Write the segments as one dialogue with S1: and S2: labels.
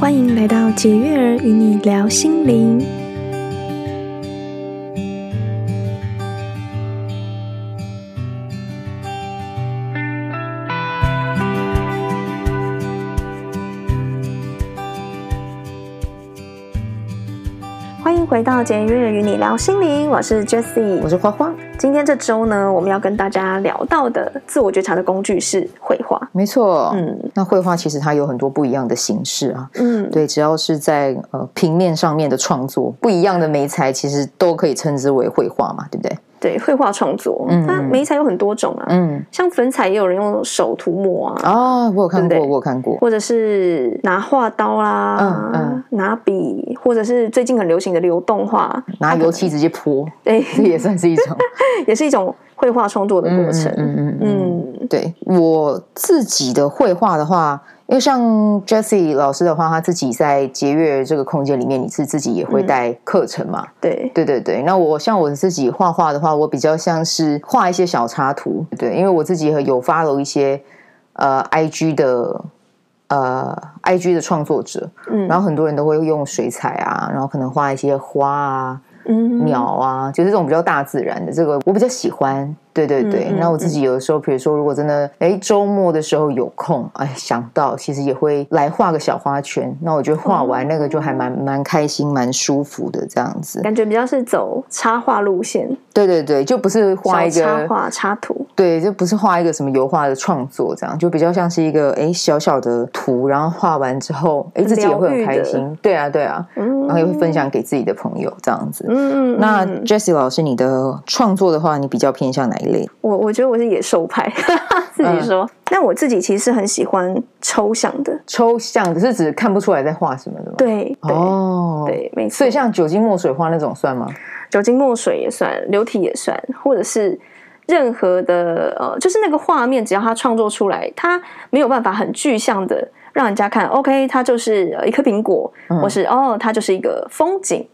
S1: 欢迎来到解乐儿与你聊心灵。欢迎回到解乐儿与你聊心灵，我是 Jessie，
S2: 我是花花。
S1: 今天这周呢，我们要跟大家聊到的自我觉察的工具是绘画。
S2: 没错，嗯，那绘画其实它有很多不一样的形式啊，嗯，对，只要是在呃平面上面的创作，不一样的媒材其实都可以称之为绘画嘛，对不对？
S1: 对，绘画创作，嗯，它媒材有很多种啊，嗯，像粉彩也有人用手涂抹啊，
S2: 哦，我有看
S1: 过，
S2: 我有看过，
S1: 或者是拿画刀啦，嗯嗯，拿笔，或者是最近很流行的流动画，
S2: 拿油漆直接泼，
S1: 对，
S2: 这也算是一种，
S1: 也是一种绘画创作的过程，嗯，嗯，
S2: 对我自己的绘画的话。因为像 Jessie 老师的话，他自己在节乐这个空间里面，你是自己也会带课程嘛？嗯、
S1: 对
S2: 对对对。那我像我自己画画的话，我比较像是画一些小插图，对，因为我自己有 follow 一些呃 IG 的呃 IG 的创作者，嗯，然后很多人都会用水彩啊，然后可能画一些花啊、嗯、鸟啊，就是这种比较大自然的，这个我比较喜欢。对对对，那、嗯、我自己有的时候，比如说，如果真的哎周末的时候有空，哎想到其实也会来画个小花圈。那我觉得画完那个就还蛮蛮开心、蛮舒服的这样子。
S1: 感觉比较是走插画路线。
S2: 对对对，就不是画一个
S1: 插画插图。对，
S2: 就不是画一个什么油画的创作这样，就比较像是一个哎小小的图，然后画完之后，哎自己也会很开心。对啊对啊，嗯、然后也会分享给自己的朋友这样子。嗯嗯。那 Jessie 老师，你的创作的话，你比较偏向哪一类？
S1: 我我觉得我是野兽派，自己说。那、嗯、我自己其实是很喜欢抽象的，
S2: 抽象只是指看不出来在画什么的吗？
S1: 对，对哦，对，没错。
S2: 所以像酒精墨水画那种算吗？
S1: 酒精墨水也算，流体也算，或者是任何的呃，就是那个画面，只要他创作出来，他没有办法很具象的让人家看。OK，它就是一颗苹果，嗯、或是哦，它就是一个风景。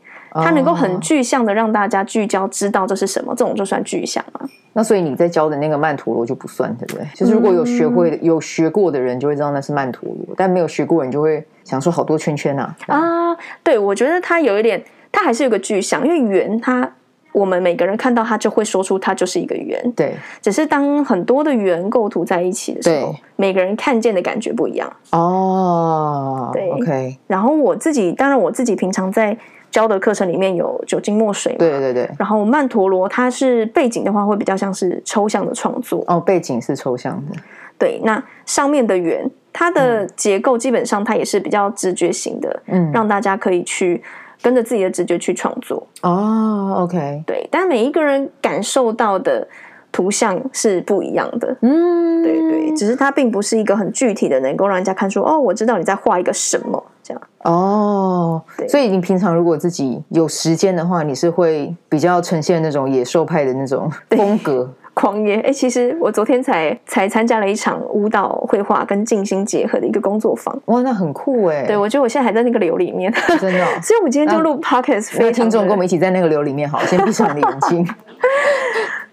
S1: 它能够很具象的让大家聚焦，知道这是什么，这种就算具象啊。
S2: 那所以你在教的那个曼陀罗就不算，对不对？就是如果有学会、有学过的人就会知道那是曼陀罗，但没有学过人就会想说好多圈圈啊。
S1: 啊，对，我觉得它有一点，它还是有个具象，因为圆它我们每个人看到它就会说出它就是一个圆。对，只是当很多的圆构图在一起的时候，每个人看见的感觉不一样。哦，对，OK。然后我自己，当然我自己平常在。教的课程里面有酒精墨水，
S2: 对对对。
S1: 然后曼陀罗，它是背景的话，会比较像是抽象的创作。
S2: 哦，背景是抽象的。
S1: 对，那上面的圆，它的结构基本上它也是比较直觉型的，嗯，让大家可以去跟着自己的直觉去创作。
S2: 哦，OK。
S1: 对，但每一个人感受到的图像是不一样的。嗯，对对，只是它并不是一个很具体的，能够让人家看出哦，我知道你在画一个什么。这样
S2: 哦，所以你平常如果自己有时间的话，你是会比较呈现那种野兽派的那种风格
S1: 狂野。哎，其实我昨天才才参加了一场舞蹈、绘画跟静心结合的一个工作坊。
S2: 哇，那很酷哎！
S1: 对，我觉得我现在还在那个流里面，
S2: 真的、哦。
S1: 所以我们今天就录 podcast，
S2: 那听众跟我们一起在那个流里面，好，先闭上你的眼睛。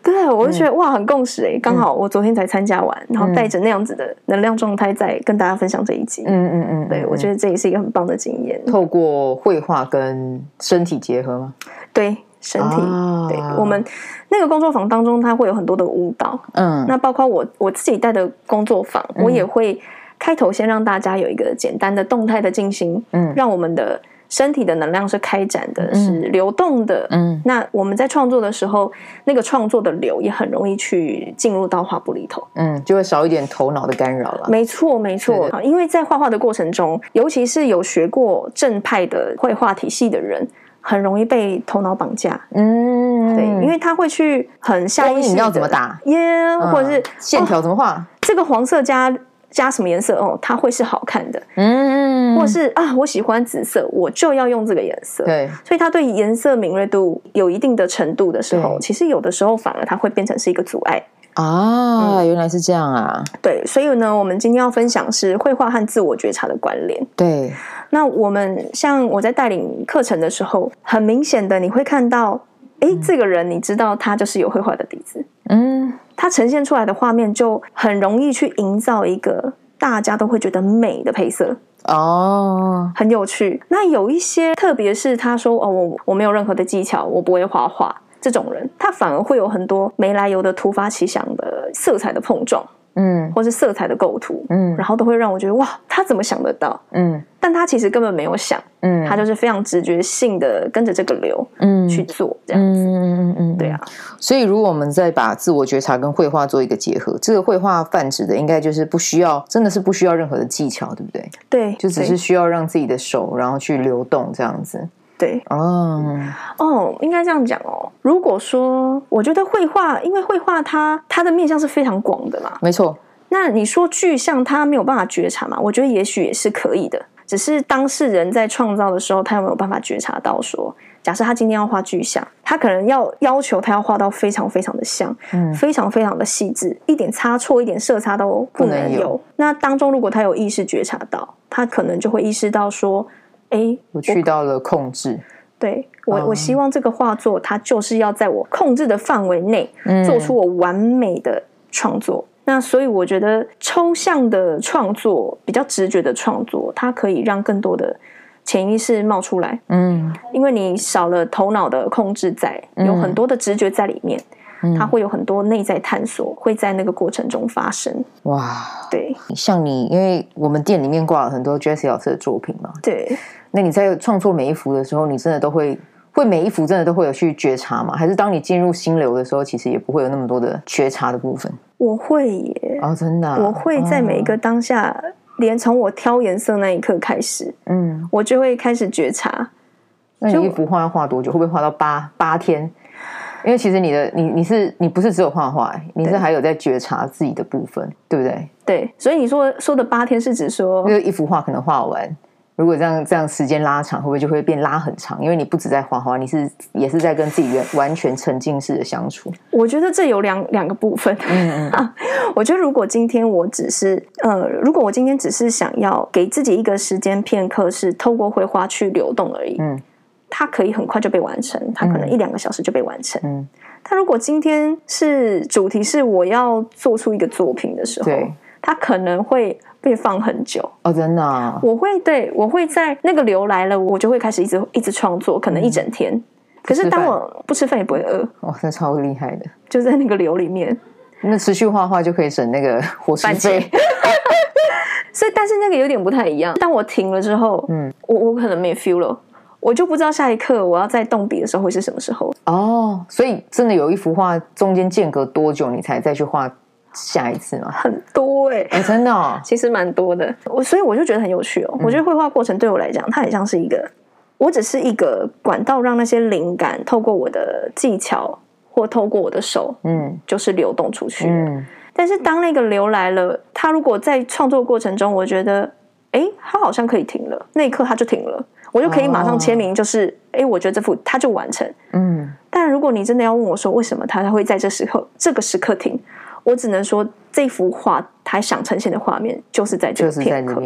S1: 对，我就觉得、嗯、哇，很共识哎！刚好我昨天才参加完，嗯、然后带着那样子的能量状态，在跟大家分享这一集。嗯嗯嗯，对，我觉得这也是一个很棒的经验。
S2: 透过绘画跟身体结合吗？
S1: 对，身体。啊、对，我们那个工作坊当中，它会有很多的舞蹈。嗯，那包括我我自己带的工作坊，我也会开头先让大家有一个简单的动态的进行。嗯，让我们的。身体的能量是开展的，是流动的。嗯，那我们在创作的时候，那个创作的流也很容易去进入到画布里头。
S2: 嗯，就会少一点头脑的干扰了。
S1: 没错，没错。啊，因为在画画的过程中，尤其是有学过正派的绘画体系的人，很容易被头脑绑架。嗯，对，因为他会去很下意识的
S2: 要怎么打
S1: 耶，yeah, 或者是
S2: 线条怎么画，
S1: 这个黄色加。加什么颜色哦，它会是好看的，嗯，或是啊，我喜欢紫色，我就要用这个颜色，对，所以它对颜色敏锐度有一定的程度的时候，其实有的时候反而它会变成是一个阻碍。
S2: 啊，嗯、原来是这样啊，
S1: 对，所以呢，我们今天要分享是绘画和自我觉察的关联，
S2: 对，
S1: 那我们像我在带领课程的时候，很明显的你会看到，哎，这个人你知道他就是有绘画的底子，嗯。它呈现出来的画面就很容易去营造一个大家都会觉得美的配色哦，很有趣。那有一些，特别是他说哦，我我没有任何的技巧，我不会画画，这种人，他反而会有很多没来由的突发奇想的色彩的碰撞。嗯，或是色彩的构图，嗯，然后都会让我觉得哇，他怎么想得到？嗯，但他其实根本没有想，嗯，他就是非常直觉性的跟着这个流，嗯，去做这样子，嗯嗯嗯，对啊。
S2: 所以如果我们再把自我觉察跟绘画做一个结合，这个绘画泛指的应该就是不需要，真的是不需要任何的技巧，对不对？
S1: 对，
S2: 就只是需要让自己的手然后去流动这样子。
S1: 对哦哦，应该这样讲哦。如果说我觉得绘画，因为绘画它它的面向是非常广的嘛，
S2: 没错。
S1: 那你说具象它没有办法觉察嘛？我觉得也许也是可以的，只是当事人在创造的时候，他有没有办法觉察到说，假设他今天要画具象，他可能要要求他要画到非常非常的像，嗯，非常非常的细致，一点差错、一点色差都不能有。能有。那当中如果他有意识觉察到，他可能就会意识到说。哎，
S2: 我去到了控制。
S1: 对我，我希望这个画作，它就是要在我控制的范围内，做出我完美的创作。嗯。那所以我觉得，抽象的创作，比较直觉的创作，它可以让更多的潜意识冒出来。嗯，因为你少了头脑的控制在，有很多的直觉在里面。它会有很多内在探索，会在那个过程中发生。哇，对，
S2: 像你，因为我们店里面挂了很多 Jessie 老师的作品嘛，
S1: 对。
S2: 那你在创作每一幅的时候，你真的都会会每一幅真的都会有去觉察吗？还是当你进入心流的时候，其实也不会有那么多的觉察的部分？
S1: 我会耶，
S2: 哦，真的啊，
S1: 我会在每一个当下，哦，连从我挑颜色那一刻开始，嗯，我就会开始觉察。
S2: 那你一幅画要画多久？会不会画到八八天？因为其实你的你你是你不是只有画画，你是还有在觉察自己的部分，对不对？
S1: 对，所以你说说的八天是指说，
S2: 因为一幅画可能画完，如果这样这样时间拉长，会不会就会变拉很长？因为你不止在画画，你是也是在跟自己完全沉浸式的相处。
S1: 我觉得这有两两个部分。嗯嗯啊，我觉得如果今天我只是呃，如果我今天只是想要给自己一个时间片刻，是透过绘画去流动而已。嗯。它可以很快就被完成，它可能一两个小时就被完成。嗯，它如果今天是主题是我要做出一个作品的时候，对，它可能会被放很久。
S2: 哦，真的啊？
S1: 我会对，我会在那个流来了，我就会开始一直一直创作，可能一整天。嗯，可是当我不吃饭也不会饿，
S2: 哇，那超厉害的，
S1: 就在那个流里面。
S2: 那持续画画就可以省那个伙食费。
S1: 所以，但是那个有点不太一样。当我停了之后，嗯，我我可能没 feel 了。我就不知道下一刻我要再动笔的时候会是什么时候
S2: 哦，所以真的有一幅画中间间隔多久你才再去画下一次吗？
S1: 很多哎、欸，
S2: 欸，真的，哦，
S1: 其实蛮多的。我所以我就觉得很有趣哦。嗯，我觉得绘画过程对我来讲，它很像是一个，我只是一个管道，让那些灵感透过我的技巧或透过我的手，嗯，就是流动出去。嗯，但是当那个流来了，它如果在创作过程中，我觉得，哎，它好像可以停了，那一刻它就停了。我就可以马上签名，就是哎、oh.，我觉得这幅它就完成。嗯，但如果你真的要问我说为什么它会在这时候这个时刻停，我只能说这幅画它想呈现的画面就是在这个片刻，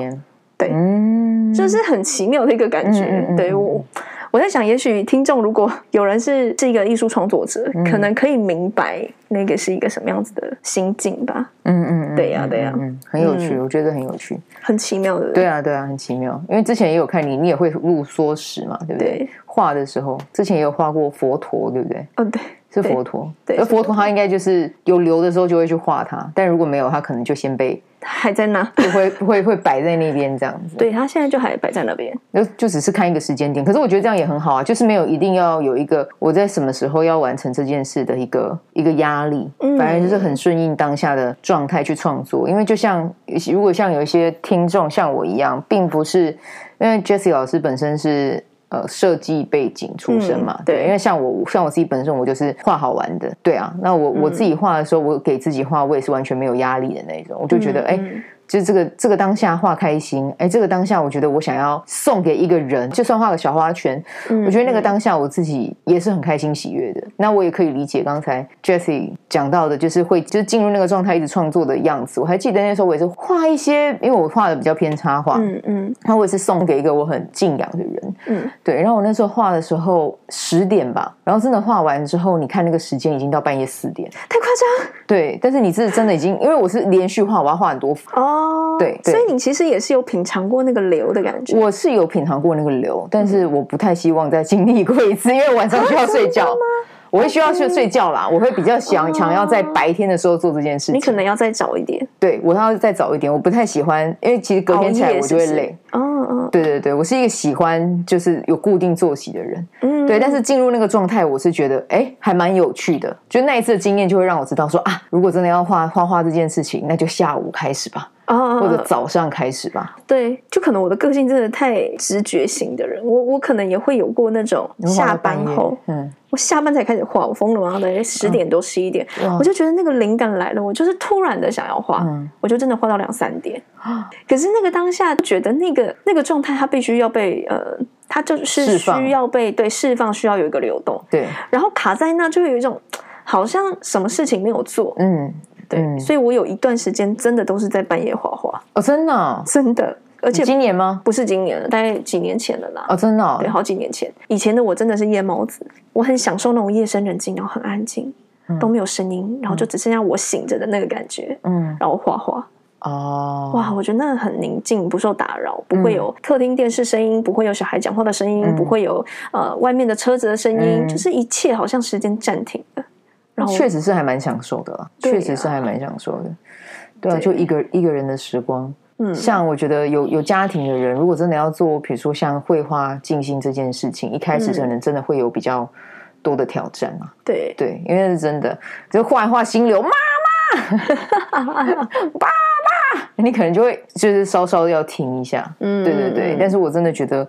S1: 对，嗯，就是很奇妙的一个感觉。嗯嗯嗯对我。我在想，也许听众如果有人是是一个艺术创作者，嗯，可能可以明白那个是一个什么样子的心境吧。嗯嗯，对呀对呀，
S2: 嗯，很有趣，嗯，我觉得很有趣，
S1: 很奇妙的。
S2: 对啊对啊，很奇妙。因为之前也有看你，你也会录缩时嘛，对不对？对，画的时候，之前也有画过佛陀，对不对？
S1: 哦，对，
S2: 是佛陀。对，而佛陀他应该就是有留的时候就会去画它，但如果没有，他可能就先被。
S1: 还在那，
S2: 就会会会摆在那边这样子。
S1: 对，他现在就还摆在那边，
S2: 就就只是看一个时间点。可是我觉得这样也很好啊，就是没有一定要有一个我在什么时候要完成这件事的一个一个压力，反正就是很顺应当下的状态去创作。因为就像如果像有一些听众像我一样，并不是因为 Jessie 老师本身是。呃，设计背景出身嘛，嗯、对，因为像我，像我自己本身，我就是画好玩的，对啊。那我我自己画的时候，我给自己画，我也是完全没有压力的那种，我就觉得，哎、嗯。欸就是这个这个当下画开心，哎，这个当下我觉得我想要送给一个人，就算画个小花圈，嗯，我觉得那个当下我自己也是很开心喜悦的。那我也可以理解刚才 Jessie 讲到的，就是会就是进入那个状态一直创作的样子。我还记得那时候我也是画一些，因为我画的比较偏插画，嗯嗯，然后我也是送给一个我很敬仰的人，嗯，对。然后我那时候画的时候十点吧，然后真的画完之后，你看那个时间已经到半夜四点，
S1: 太夸张。
S2: 对，但是你是真的已经，因为我是连续画，我要画很多幅。哦
S1: 哦，
S2: 对，
S1: 所以你其实也是有品尝过那个流的感觉。
S2: 我是有品尝过那个流，但是我不太希望再经历过一次，因为晚上需要睡觉。我会需要去睡觉啦，我会比较想想要在白天的时候做这件事情。
S1: 你可能要再早一点。
S2: 对，我要再早一点。我不太喜欢，因为其实隔天起来我就会累。嗯嗯。对对对，我是一个喜欢就是有固定作息的人。嗯。对，但是进入那个状态，我是觉得哎，还蛮有趣的。就那一次的经验，就会让我知道说啊，如果真的要画画画这件事情，那就下午开始吧。啊，或者早上开始吧。
S1: 对，就可能我的个性真的太直觉型的人，我我可能也会有过那种下班后，嗯，我下班才开始画，我疯了吗，大概十点多十一点，我就觉得那个灵感来了，我就是突然的想要画，我就真的画到两三点。可是那个当下觉得那个那个状态，它必须要被呃，它就是需要被对释放，需要有一个流动，
S2: 对，
S1: 然后卡在那就会有一种好像什么事情没有做，嗯。对，嗯、所以我有一段时间真的都是在半夜画画。
S2: 哦，真的、哦，
S1: 真的，而且
S2: 今年吗？
S1: 不是今年了，大概几年前了啦。
S2: 哦，真的、哦，
S1: 对，好几年前。以前的我真的是夜猫子，我很享受那种夜深人静，然后很安静，嗯、都没有声音，然后就只剩下我醒着的那个感觉，嗯，然后画画。哦，哇，我觉得那很宁静，不受打扰，不会有客厅电视声音，不会有小孩讲话的声音，嗯、不会有呃外面的车子的声音，嗯、就是一切好像时间暂停了。
S2: 确实是还蛮享受的啦，确实是还蛮享受的。对啊，就一个一个人的时光。嗯，像我觉得有有家庭的人，如果真的要做，比如说像绘画静心这件事情，一开始可能真的会有比较多的挑战啊。
S1: 对
S2: 对，因为是真的，就画一画心流，妈妈，爸爸，你可能就会就是稍稍要停一下。嗯，对对对。但是我真的觉得。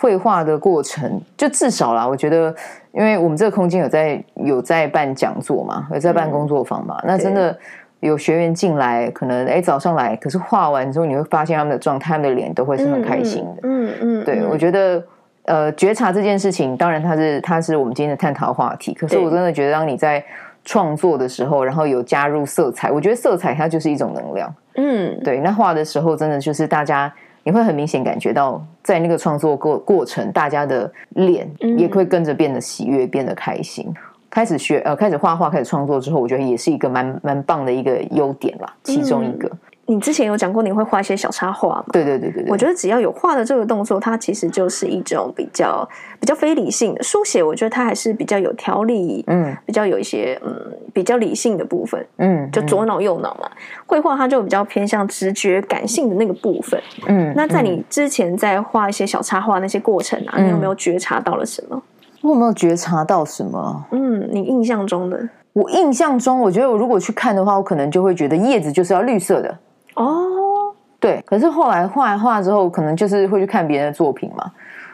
S2: 绘画的过程，就至少啦，我觉得，因为我们这个空间有在有在办讲座嘛，有在办工作坊嘛，嗯、那真的有学员进来，可能哎早上来，可是画完之后，你会发现他们的状态，他们的脸都会是很开心的。嗯嗯，嗯对，我觉得呃，觉察这件事情，当然它是它是我们今天的探讨话题，可是我真的觉得，当你在创作的时候，然后有加入色彩，我觉得色彩它就是一种能量。嗯，对，那画的时候，真的就是大家。你会很明显感觉到，在那个创作过过程，大家的脸也会跟着变得喜悦，变得开心。开始学呃，开始画画，开始创作之后，我觉得也是一个蛮蛮棒的一个优点啦，其中一个。嗯你之前有讲过你会画一些小插画吗？对对对对，对，
S1: 我觉得只要有画的这个动作，它其实就是一种比较比较非理性的书写。我觉得它还是比较有条理，嗯，比较有一些嗯比较理性的部分，嗯，就左脑右脑嘛。绘画它就比较偏向直觉感性的那个部分，嗯。那在你之前在画一些小插画那些过程啊，嗯，你有没有觉察到了什么？
S2: 我有没有觉察到什么？
S1: 嗯，你印象中的？
S2: 我印象中，我觉得我如果去看的话，我可能就会觉得叶子就是要绿色的。哦，对，可是后来画一画之后，可能就是会去看别人的作品嘛。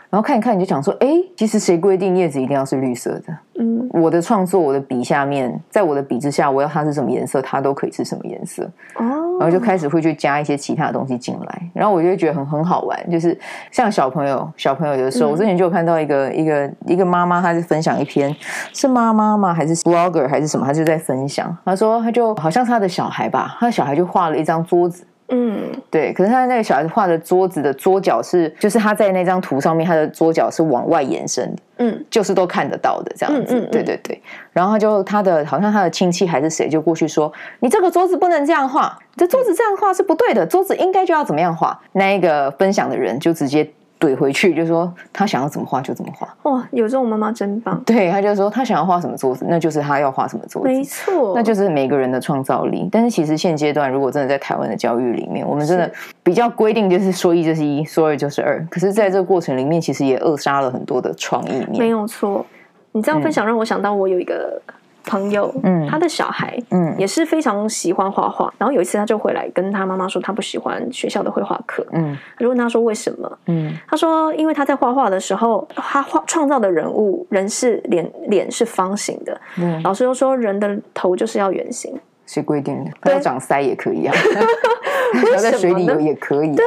S2: 然后看一看，你就想说，哎，其实谁规定叶子一定要是绿色的？嗯，我的创作，我的笔下面，在我的笔之下，我要它是什么颜色，它都可以是什么颜色。哦，然后就开始会去加一些其他的东西进来，然后我就会觉得很很好玩，就是像小朋友，小朋友有的时候，我之前就有看到一个一个一个妈妈，她是分享一篇，是妈妈吗？还是 blogger 还是什么？她就在分享，她说她就好像是她的小孩吧，她的小孩就画了一张桌子。嗯，对，可是他那个小孩子画的桌子的桌角是，就是他在那张图上面，他的桌角是往外延伸的，嗯，就是都看得到的这样子，嗯嗯嗯、对对对。然后他就他的好像他的亲戚还是谁就过去说，你这个桌子不能这样画，这桌子这样画是不对的，桌子应该就要怎么样画。那一个分享的人就直接。怼回去就说他想要怎么画就怎么画。
S1: 哇，有这种妈妈真棒。
S2: 对，他就说他想要画什么桌子，那就是他要画什么桌子。
S1: 没错，
S2: 那就是每个人的创造力。但是其实现阶段，如果真的在台湾的教育里面，我们真的比较规定就是说一就是一，说二就是二。可是在这个过程里面，其实也扼杀了很多的创意面。
S1: 没有错，你这样分享让我想到我有一个。朋友，嗯，他的小孩，嗯，也是非常喜欢画画。然后有一次，他就回来跟他妈妈说，他不喜欢学校的绘画课。嗯，他就问他说为什么？嗯，他说因为他在画画的时候，他画创造的人物人是脸脸是方形的。嗯，老师又说人的头就是要圆形。
S2: 谁规定的？长腮也可以啊。要在水里游也可以。
S1: 对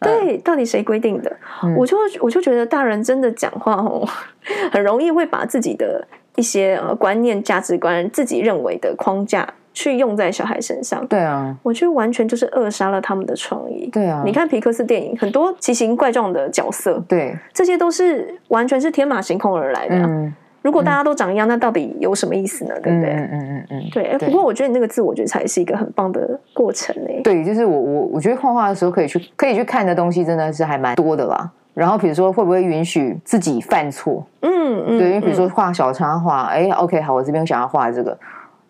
S1: 对，到底谁规定的？我就我就觉得大人真的讲话哦，很容易会把自己的。一些呃观念、价值观，自己认为的框架，去用在小孩身上。
S2: 对啊，
S1: 我觉得完全就是扼杀了他们的创意。
S2: 对啊，
S1: 你看皮克斯电影，很多奇形怪状的角色，
S2: 对，
S1: 这些都是完全是天马行空而来的啊。嗯如果大家都长一样，那到底有什么意思呢？对不对？
S2: 嗯嗯嗯嗯，
S1: 对。不过我觉得你那个自我觉察也是一个很棒的过程诶。
S2: 对，就是我我我觉得画画的时候可以去可以去看的东西真的是还蛮多的啦。然后比如说会不会允许自己犯错？嗯嗯，对，因为比如说画小插画，哎，OK，好，我这边想要画这个，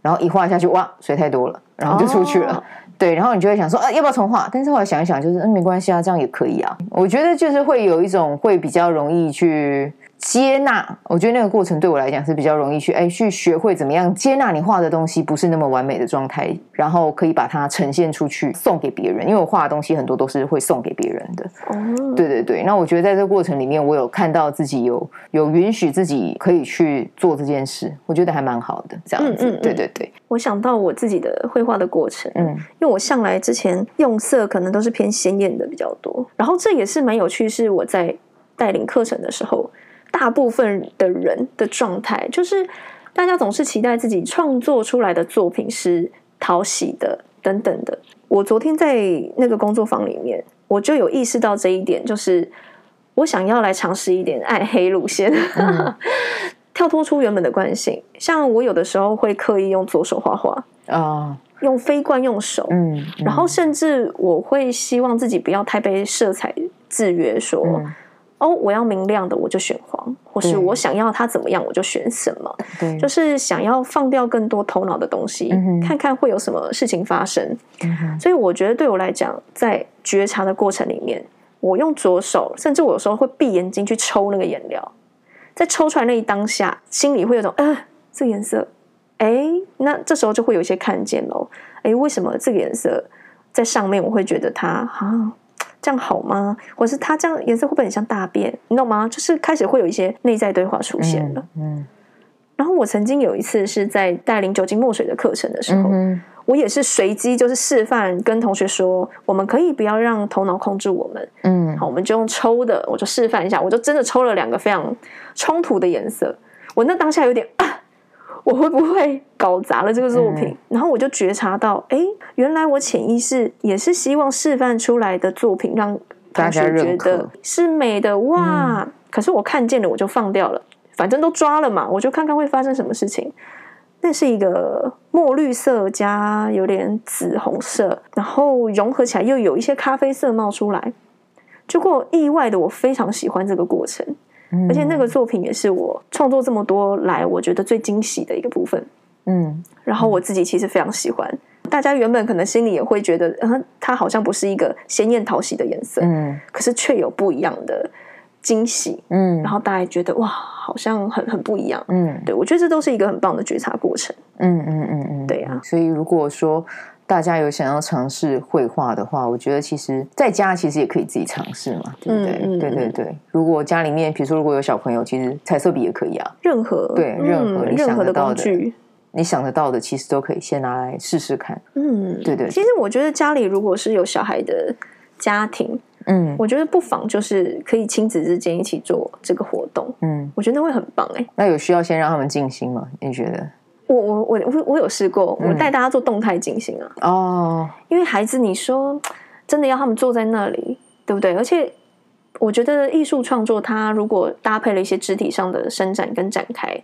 S2: 然后一画下去，哇，水太多了，然后就出去了。哦对，然后你就会想说，啊，要不要重画？但是后来想一想，就是，嗯，没关系啊，这样也可以啊。我觉得就是会有一种会比较容易去。接纳，我觉得那个过程对我来讲是比较容易去哎，去学会怎么样接纳你画的东西不是那么完美的状态，然后可以把它呈现出去送给别人。因为我画的东西很多都是会送给别人的。哦，对对对。那我觉得在这个过程里面，我有看到自己有有允许自己可以去做这件事，我觉得还蛮好的。这样子，嗯嗯嗯，对对对。
S1: 我想到我自己的绘画的过程，嗯，因为我向来之前用色可能都是偏鲜艳的比较多，然后这也是蛮有趣，是我在带领课程的时候。大部分的人的状态就是，大家总是期待自己创作出来的作品是讨喜的，等等的。我昨天在那个工作坊里面，我就有意识到这一点，就是我想要来尝试一点暗黑路线，嗯、跳脱出原本的惯性。像我有的时候会刻意用左手画画啊，用非惯用手，嗯，嗯，然后甚至我会希望自己不要太被色彩制约，说。嗯哦，我要明亮的，我就选黄；或是我想要它怎么样，我就选什么。对，就是想要放掉更多头脑的东西，嗯，看看会有什么事情发生。嗯。所以我觉得对我来讲，在觉察的过程里面，我用左手，甚至我有时候会闭眼睛去抽那个颜料，在抽出来那一当下，心里会有种，呃，这个颜色，哎，那这时候就会有一些看见喽。哎，为什么这个颜色在上面，我会觉得它啊？这样好吗？或是它这样颜色会不会很像大便？你懂吗？就是开始会有一些内在对话出现了。嗯。嗯，然后我曾经有一次是在带领酒精墨水的课程的时候，嗯、我也是随机就是示范跟同学说，我们可以不要让头脑控制我们。嗯。好，我们就用抽的，我就示范一下，我就真的抽了两个非常冲突的颜色。我那当下有点啊。我会不会搞砸了这个作品？嗯、然后我就觉察到，哎，原来我潜意识也是希望示范出来的作品让同学觉得是美的哇、嗯。可是我看见了，我就放掉了，反正都抓了嘛，我就看看会发生什么事情。那是一个墨绿色加有点紫红色，然后融合起来又有一些咖啡色冒出来。结果意外的，我非常喜欢这个过程。而且那个作品也是我创作这么多来，我觉得最惊喜的一个部分。嗯，然后我自己其实非常喜欢。大家原本可能心里也会觉得，嗯，它好像不是一个鲜艳讨喜的颜色，嗯，可是却有不一样的惊喜，嗯，然后大家觉得哇，好像很很不一样，嗯，对，我觉得这都是一个很棒的觉察过程。嗯嗯嗯嗯，对呀。
S2: 所以如果说。大家有想要尝试绘画的话，我觉得其实在家其实也可以自己尝试嘛，对不对？嗯嗯、对对对。如果家里面，比如说如果有小朋友，其实彩色笔也可以啊。
S1: 任何
S2: 对任何你想得到的，
S1: 的
S2: 你想得到的，其实都可以先拿来试试看。嗯，对，对对。
S1: 其实我觉得家里如果是有小孩的家庭，嗯，我觉得不妨就是可以亲子之间一起做这个活动。嗯，我觉得会很棒哎、欸。
S2: 那有需要先让他们静心吗？你觉得？
S1: 我我我我我有试过，我带大家做动态进行啊。哦、嗯，因为孩子，你说真的要他们坐在那里，对不对？而且我觉得艺术创作，它如果搭配了一些肢体上的伸展跟展开，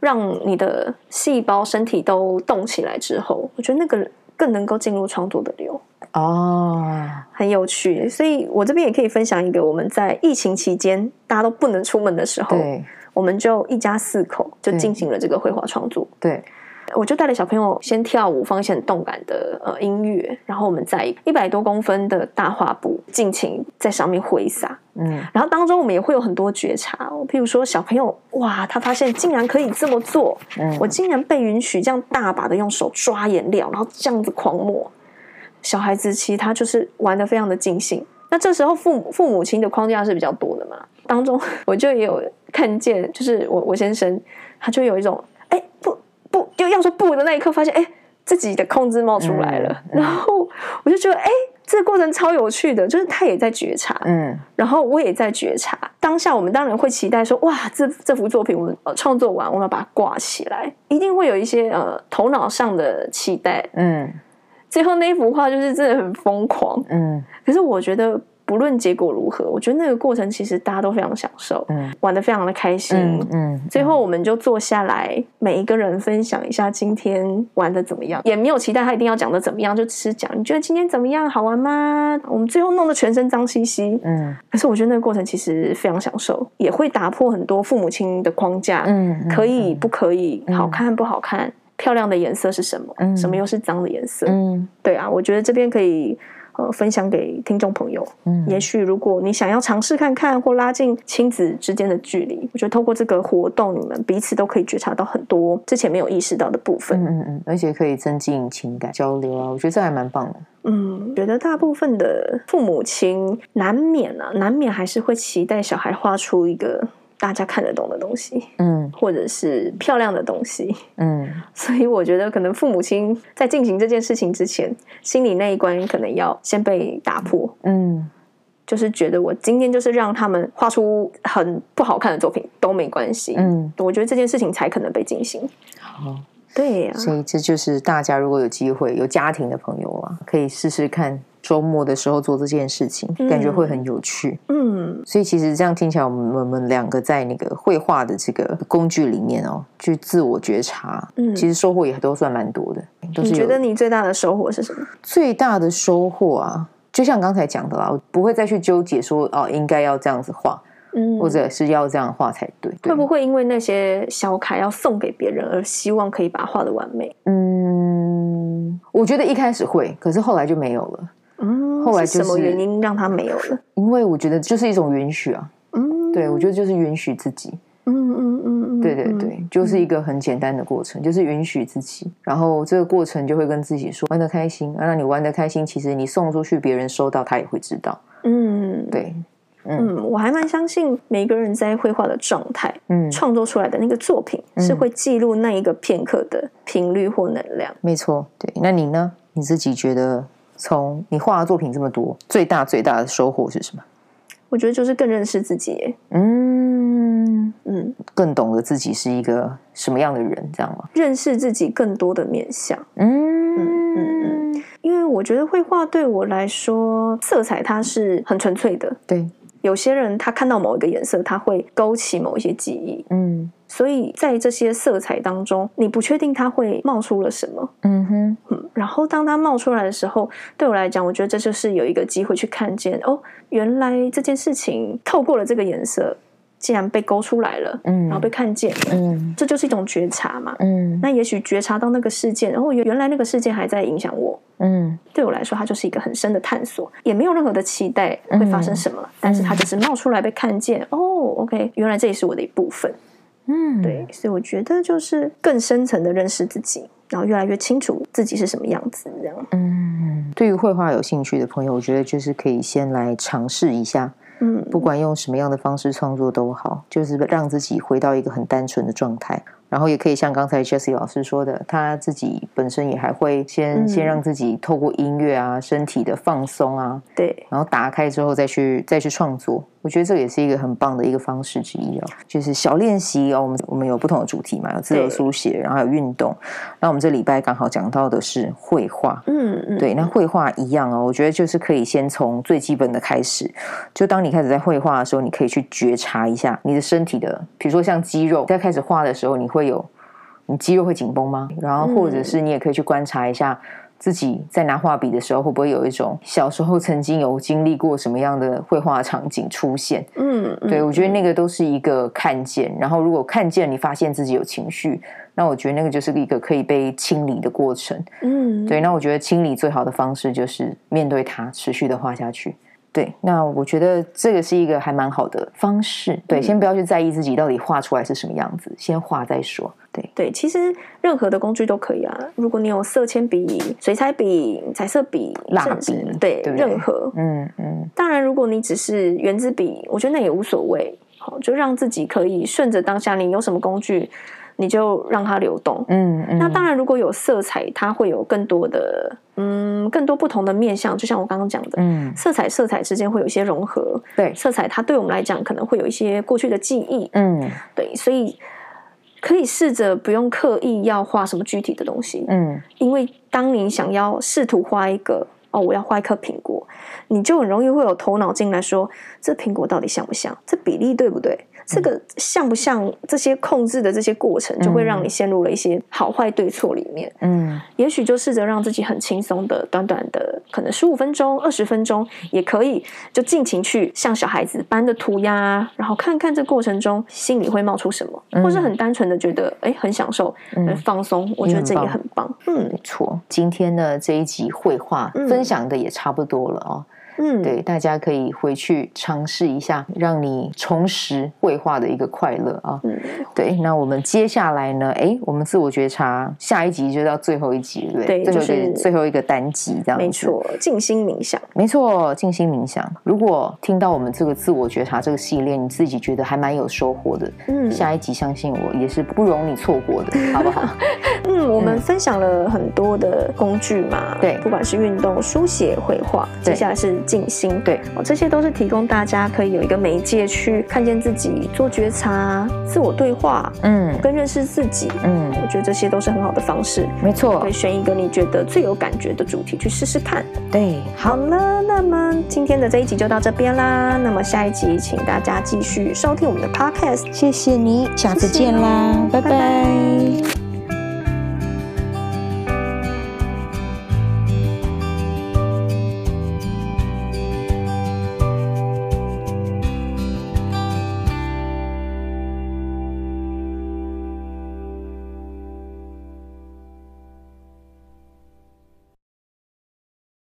S1: 让你的细胞、身体都动起来之后，我觉得那个更能够进入创作的流。哦，很有趣。所以我这边也可以分享一个，我们在疫情期间大家都不能出门的时候。对。我们就一家四口就进行了这个绘画创作。对，我就带了小朋友先跳舞，放一些很动感的呃音乐，然后我们在一百多公分的大画布尽情在上面挥洒。嗯，然后当中我们也会有很多觉察，譬如说小朋友哇，他发现竟然可以这么做，嗯，我竟然被允许这样大把的用手抓颜料，然后这样子狂抹。小孩子其实他就是玩的非常的尽兴。那这时候父母父母亲的框架是比较多的嘛，当中我就也有。看见就是我，我先生他就有一种哎不不，就要说不的那一刻，发现哎自己的控制冒出来了，嗯嗯、然后我就觉得哎这个过程超有趣的，就是他也在觉察，嗯，然后我也在觉察。当下我们当然会期待说哇，这这幅作品我们呃创作完，我们要把它挂起来，一定会有一些呃头脑上的期待，嗯，最后那一幅画就是真的很疯狂，嗯，可是我觉得。不论结果如何，我觉得那个过程其实大家都非常享受，嗯，玩的非常的开心，嗯，嗯，最后我们就坐下来，每一个人分享一下今天玩的怎么样，也没有期待他一定要讲的怎么样，就只是讲你觉得今天怎么样，好玩吗？我们最后弄得全身脏兮兮，嗯，可是我觉得那个过程其实非常享受，也会打破很多父母亲的框架，嗯，可以不可以，好看不好看，漂亮的颜色是什么，嗯，什么又是脏的颜色，嗯，对啊，我觉得这边可以。呃，分享给听众朋友。嗯，也许如果你想要尝试看看，或拉近亲子之间的距离，我觉得透过这个活动，你们彼此都可以觉察到很多之前没有意识到的部分。
S2: 嗯嗯嗯，而且可以增进情感交流啊，我觉得这还蛮棒的。
S1: 嗯，觉得大部分的父母亲难免啊，难免还是会期待小孩画出一个。大家看得懂的东西，嗯，或者是漂亮的东西，嗯，所以我觉得可能父母亲在进行这件事情之前，心里那一关可能要先被打破，嗯，就是觉得我今天就是让他们画出很不好看的作品都没关系，嗯，我觉得这件事情才可能被进行。好，对呀，
S2: 所以这就是大家如果有机会有家庭的朋友啊，可以试试看。周末的时候做这件事情，感觉会很有趣。嗯，所以其实这样听起来，我们我们两个在那个绘画的这个工具里面哦，去自我觉察，嗯，其实收获也都算蛮多的。
S1: 你觉得你最大的收获是什么？
S2: 最大的收获啊，就像刚才讲的啦，我不会再去纠结说哦，应该要这样子画，嗯，或者是要这样画才对。
S1: 会不会因为那些小楷要送给别人而希望可以把它画的完美？
S2: 嗯，我觉得一开始会，可是后来就没有了。
S1: 嗯，后来就是什么原因让他没有了？
S2: 因为我觉得就是一种允许啊。嗯，对，我觉得就是允许自己。嗯嗯嗯，对对对，就是一个很简单的过程，就是允许自己。然后这个过程就会跟自己说，玩的开心啊，让你玩的开心。其实你送出去，别人收到，他也会知道。嗯，对，
S1: 嗯，我还蛮相信每个人在绘画的状态，嗯，创作出来的那个作品是会记录那一个片刻的频率或能量。
S2: 没错，对。那你呢？你自己觉得？从你画的作品这么多，最大最大的收获是什么？
S1: 我觉得就是更认识自己。
S2: 嗯嗯，更懂得自己是一个什么样的人，这样吗？
S1: 认识自己更多的面相。嗯嗯嗯嗯，因为我觉得绘画对我来说，色彩它是很纯粹的。
S2: 对，
S1: 有些人他看到某一个颜色，他会勾起某一些记忆。嗯。所以在这些色彩当中，你不确定它会冒出了什么。嗯哼，嗯，然后当它冒出来的时候，对我来讲，我觉得这就是有一个机会去看见哦，原来这件事情透过了这个颜色，竟然被勾出来了，嗯，然后被看见了，嗯，这就是一种觉察嘛，嗯，那也许觉察到那个事件，然后原来那个事件还在影响我，嗯，对我来说，它就是一个很深的探索，也没有任何的期待会发生什么，但是它就是冒出来被看见，哦，OK，原来这也是我的一部分。嗯，对，所以我觉得就是更深层的认识自己，然后越来越清楚自己是什么样子，这样。
S2: 嗯，对于绘画有兴趣的朋友，我觉得就是可以先来尝试一下，嗯，不管用什么样的方式创作都好，就是让自己回到一个很单纯的状态。然后也可以像刚才 Jessie 老师说的，他自己本身也还会先、嗯、先让自己透过音乐啊、身体的放松啊，
S1: 对，
S2: 然后打开之后再去再去创作。我觉得这也是一个很棒的一个方式之一哦，就是小练习哦。我们我们有不同的主题嘛，有自由书写，然后还有运动。那我们这礼拜刚好讲到的是绘画，嗯嗯，对。那绘画一样哦，我觉得就是可以先从最基本的开始。就当你开始在绘画的时候，你可以去觉察一下你的身体的，比如说像肌肉，在开始画的时候，你会有你肌肉会紧绷吗？然后或者是你也可以去观察一下。自己在拿画笔的时候，会不会有一种小时候曾经有经历过什么样的绘画场景出现？嗯，对，我觉得那个都是一个看见。然后，如果看见你发现自己有情绪，那我觉得那个就是一个可以被清理的过程。嗯，对，那我觉得清理最好的方式就是面对它，持续的画下去。对，那我觉得这个是一个还蛮好的方式。对，先不要去在意自己到底画出来是什么样子，先画再说。对
S1: 对，其实任何的工具都可以啊。如果你有色铅笔、水彩笔、彩色笔、
S2: 蜡笔，
S1: 对，对对任何，嗯嗯。当然，如果你只是原子笔，我觉得那也无所谓。好，就让自己可以顺着当下，你有什么工具，你就让它流动。嗯嗯。那当然，如果有色彩，它会有更多的，嗯，更多不同的面向。就像我刚刚讲的，嗯，色彩色彩之间会有一些融合。
S2: 对，
S1: 色彩它对我们来讲可能会有一些过去的记忆。嗯，对，所以。可以试着不用刻意要画什么具体的东西，嗯，因为当你想要试图画一个哦，我要画一颗苹果，你就很容易会有头脑进来说，这苹果到底像不像？这比例对不对？这个像不像？这些控制的这些过程，就会让你陷入了一些好坏对错里面。嗯，也许就试着让自己很轻松的，短短的，可能十五分钟、二十分钟也可以，就尽情去像小孩子般的涂鸦，然后看看这过程中心里会冒出什么，嗯、或是很单纯的觉得哎很享受、很放松。嗯、我觉得这也很棒。
S2: 嗯，没错。今天的这一集绘画分享的也差不多了哦。嗯，对，大家可以回去尝试一下，让你重拾绘画的一个快乐啊。嗯，对，那我们接下来呢？哎，我们自我觉察下一集就到最后一集，对不对？对，就是最后一个单集，这样子。
S1: 没错，静心冥想。
S2: 没错，静心冥想。如果听到我们这个自我觉察这个系列，你自己觉得还蛮有收获的，嗯，下一集相信我也是不容你错过的，好不好？
S1: 嗯，我们分享了很多的工具嘛，对，不管是运动、书写、绘画，接下来是。静心，对哦，这些都是提供大家可以有一个媒介去看见自己、做觉察、自我对话，嗯，跟认识自己，嗯，我觉得这些都是很好的方式。
S2: 没错，
S1: 可以选一个你觉得最有感觉的主题去试试看。
S2: 对，
S1: 好了，那么今天的这一集就到这边啦。那么下一集，请大家继续收听我们的 Podcast。
S2: 谢谢你，下次见啦，谢谢，拜拜。拜拜。